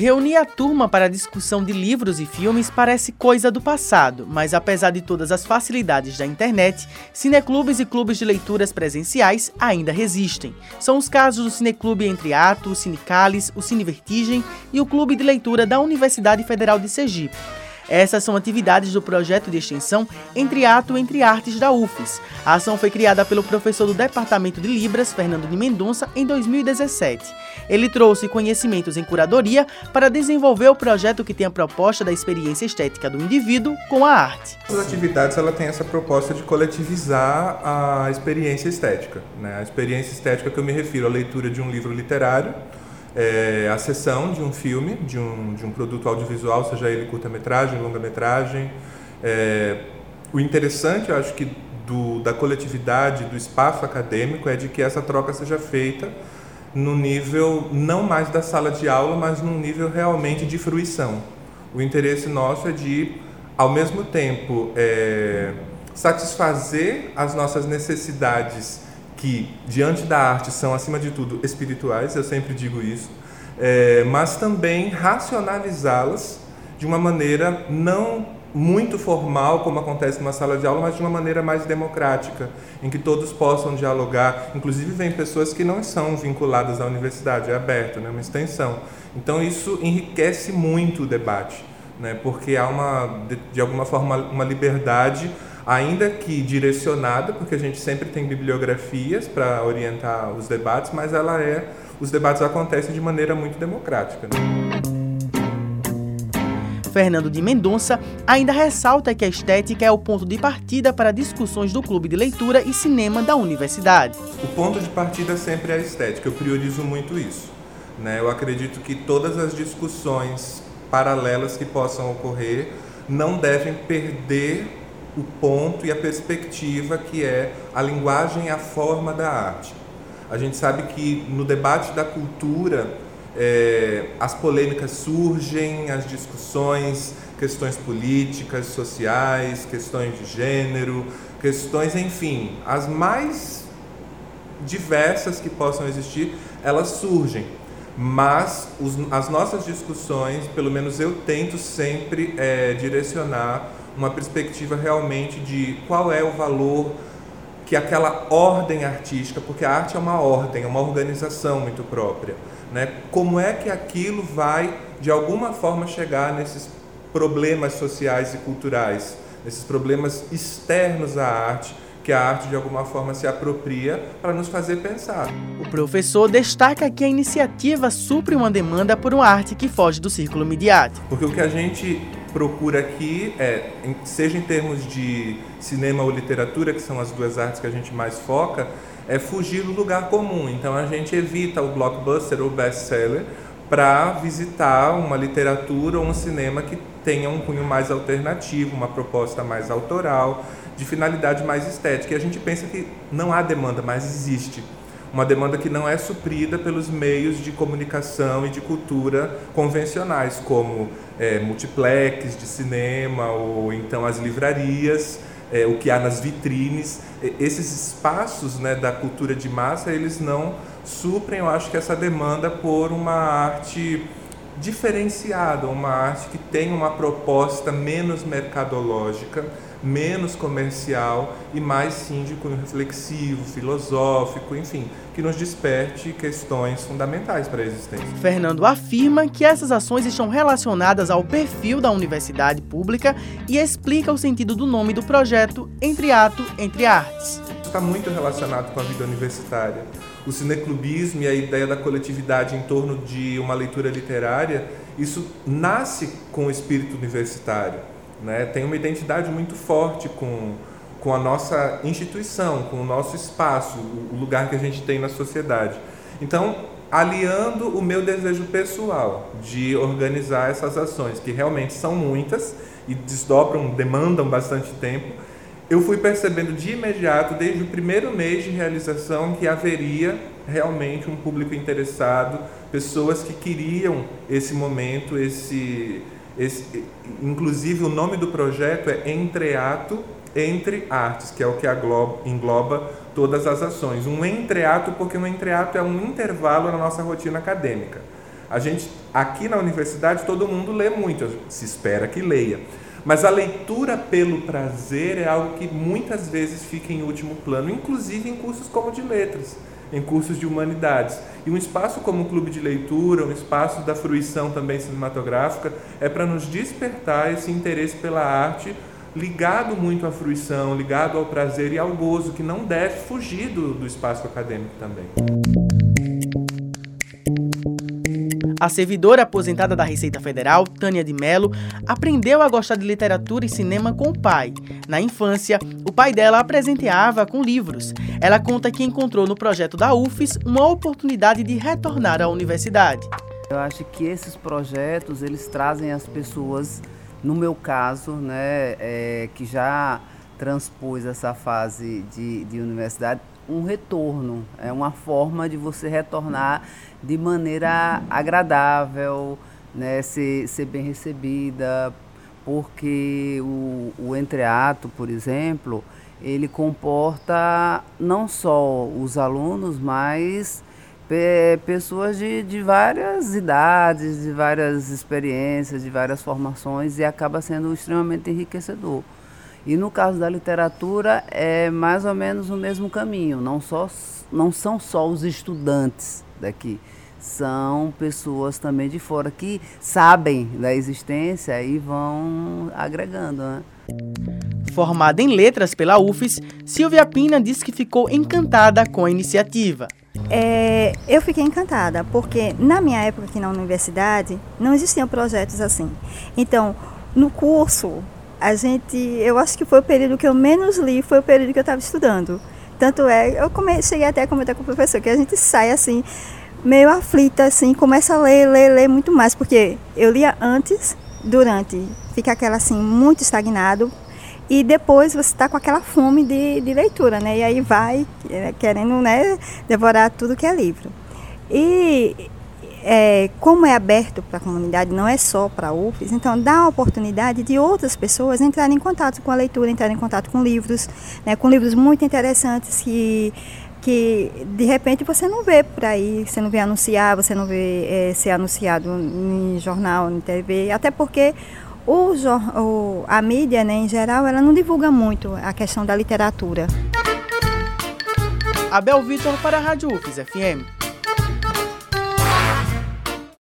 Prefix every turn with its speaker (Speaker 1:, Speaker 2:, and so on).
Speaker 1: Reunir a turma para a discussão de livros e filmes parece coisa do passado, mas apesar de todas as facilidades da internet, cineclubes e clubes de leituras presenciais ainda resistem. São os casos do Cineclube Entre Ato, o Cinecales, o Cine Vertigem e o Clube de Leitura da Universidade Federal de Sergipe. Essas são atividades do projeto de extensão Entre Ato Entre Artes da UFES. A ação foi criada pelo professor do Departamento de Libras, Fernando de Mendonça, em 2017. Ele trouxe conhecimentos em curadoria para desenvolver o projeto que tem a proposta da experiência estética do indivíduo com a arte.
Speaker 2: As atividades ela tem essa proposta de coletivizar a experiência estética. Né? A experiência estética que eu me refiro à leitura de um livro literário, é, a sessão de um filme, de um, de um produto audiovisual, seja ele curta-metragem, longa-metragem. É, o interessante, eu acho que do, da coletividade, do espaço acadêmico, é de que essa troca seja feita no nível não mais da sala de aula, mas num nível realmente de fruição. O interesse nosso é de, ao mesmo tempo, é, satisfazer as nossas necessidades que, diante da arte, são, acima de tudo, espirituais, eu sempre digo isso, é, mas também racionalizá-las de uma maneira não muito formal, como acontece numa sala de aula, mas de uma maneira mais democrática, em que todos possam dialogar. Inclusive, vem pessoas que não são vinculadas à universidade, é aberto, né, uma extensão. Então, isso enriquece muito o debate, né, porque há, uma, de alguma forma, uma liberdade ainda que direcionada, porque a gente sempre tem bibliografias para orientar os debates, mas ela é, os debates acontecem de maneira muito democrática. Né?
Speaker 1: Fernando de Mendonça ainda ressalta que a estética é o ponto de partida para discussões do clube de leitura e cinema da universidade.
Speaker 2: O ponto de partida sempre é a estética, eu priorizo muito isso. Né? Eu acredito que todas as discussões paralelas que possam ocorrer não devem perder o ponto e a perspectiva que é a linguagem e a forma da arte. A gente sabe que no debate da cultura é, as polêmicas surgem, as discussões, questões políticas, sociais, questões de gênero, questões, enfim, as mais diversas que possam existir, elas surgem. Mas os, as nossas discussões, pelo menos eu tento sempre é, direcionar uma perspectiva realmente de qual é o valor que aquela ordem artística, porque a arte é uma ordem, é uma organização muito própria, né? Como é que aquilo vai de alguma forma chegar nesses problemas sociais e culturais, nesses problemas externos à arte? que a arte de alguma forma se apropria para nos fazer pensar.
Speaker 1: O professor destaca que a iniciativa supre uma demanda por uma arte que foge do círculo midiático.
Speaker 2: Porque o que a gente procura aqui é, seja em termos de cinema ou literatura, que são as duas artes que a gente mais foca, é fugir do lugar comum. Então a gente evita o blockbuster ou best-seller para visitar uma literatura ou um cinema que tenha um cunho mais alternativo, uma proposta mais autoral, de finalidade mais estética. E a gente pensa que não há demanda, mas existe uma demanda que não é suprida pelos meios de comunicação e de cultura convencionais, como é, multiplex de cinema ou então as livrarias, é, o que há nas vitrines. Esses espaços né, da cultura de massa, eles não suprem, eu acho que essa demanda por uma arte diferenciada, uma arte que tem uma proposta menos mercadológica, menos comercial e mais sim de cunho reflexivo, filosófico, enfim, que nos desperte questões fundamentais para a existência.
Speaker 1: Fernando afirma que essas ações estão relacionadas ao perfil da universidade pública e explica o sentido do nome do projeto Entre Ato, Entre Artes.
Speaker 2: Está muito relacionado com a vida universitária. O cineclubismo e a ideia da coletividade em torno de uma leitura literária, isso nasce com o espírito universitário né, tem uma identidade muito forte com, com a nossa instituição, com o nosso espaço, o lugar que a gente tem na sociedade. Então, aliando o meu desejo pessoal de organizar essas ações, que realmente são muitas e desdobram, demandam bastante tempo, eu fui percebendo de imediato, desde o primeiro mês de realização, que haveria realmente um público interessado, pessoas que queriam esse momento, esse esse, inclusive, o nome do projeto é Entreato Entre Artes, que é o que agloba, engloba todas as ações. Um entreato, porque um entreato é um intervalo na nossa rotina acadêmica. A gente, aqui na universidade, todo mundo lê muito, se espera que leia. Mas a leitura pelo prazer é algo que muitas vezes fica em último plano, inclusive em cursos como de letras, em cursos de humanidades. E um espaço como o clube de leitura, um espaço da fruição também cinematográfica, é para nos despertar esse interesse pela arte ligado muito à fruição, ligado ao prazer e ao gozo, que não deve fugir do, do espaço acadêmico também.
Speaker 1: A servidora aposentada da Receita Federal, Tânia de Mello, aprendeu a gostar de literatura e cinema com o pai. Na infância, o pai dela a presenteava com livros. Ela conta que encontrou no projeto da UFES uma oportunidade de retornar à universidade.
Speaker 3: Eu acho que esses projetos eles trazem as pessoas, no meu caso, né, é, que já transpôs essa fase de, de universidade, um retorno, é uma forma de você retornar de maneira agradável, né, ser, ser bem recebida, porque o, o entreato, por exemplo, ele comporta não só os alunos, mas pessoas de, de várias idades, de várias experiências, de várias formações e acaba sendo extremamente enriquecedor. E no caso da literatura é mais ou menos o mesmo caminho, não, só, não são só os estudantes daqui, são pessoas também de fora que sabem da existência e vão agregando. Né?
Speaker 1: Formada em letras pela UFES, Silvia Pina diz que ficou encantada com a iniciativa.
Speaker 4: É, eu fiquei encantada, porque na minha época aqui na universidade não existiam projetos assim. Então, no curso a gente, eu acho que foi o período que eu menos li, foi o período que eu estava estudando. Tanto é, eu come, cheguei até a comentar com o professor que a gente sai assim, meio aflita, assim, começa a ler, ler, ler muito mais, porque eu lia antes, durante, fica aquela assim, muito estagnado, e depois você está com aquela fome de, de leitura, né? E aí vai é, querendo né, devorar tudo que é livro. E é, como é aberto para a comunidade, não é só para a UFES, então dá a oportunidade de outras pessoas entrarem em contato com a leitura, entrarem em contato com livros, né, com livros muito interessantes que, que de repente você não vê por aí, você não vê anunciar, você não vê é, ser anunciado em jornal, em TV, até porque o, o, a mídia, né, em geral, ela não divulga muito a questão da literatura.
Speaker 1: Abel Vitor para a Rádio UFES FM.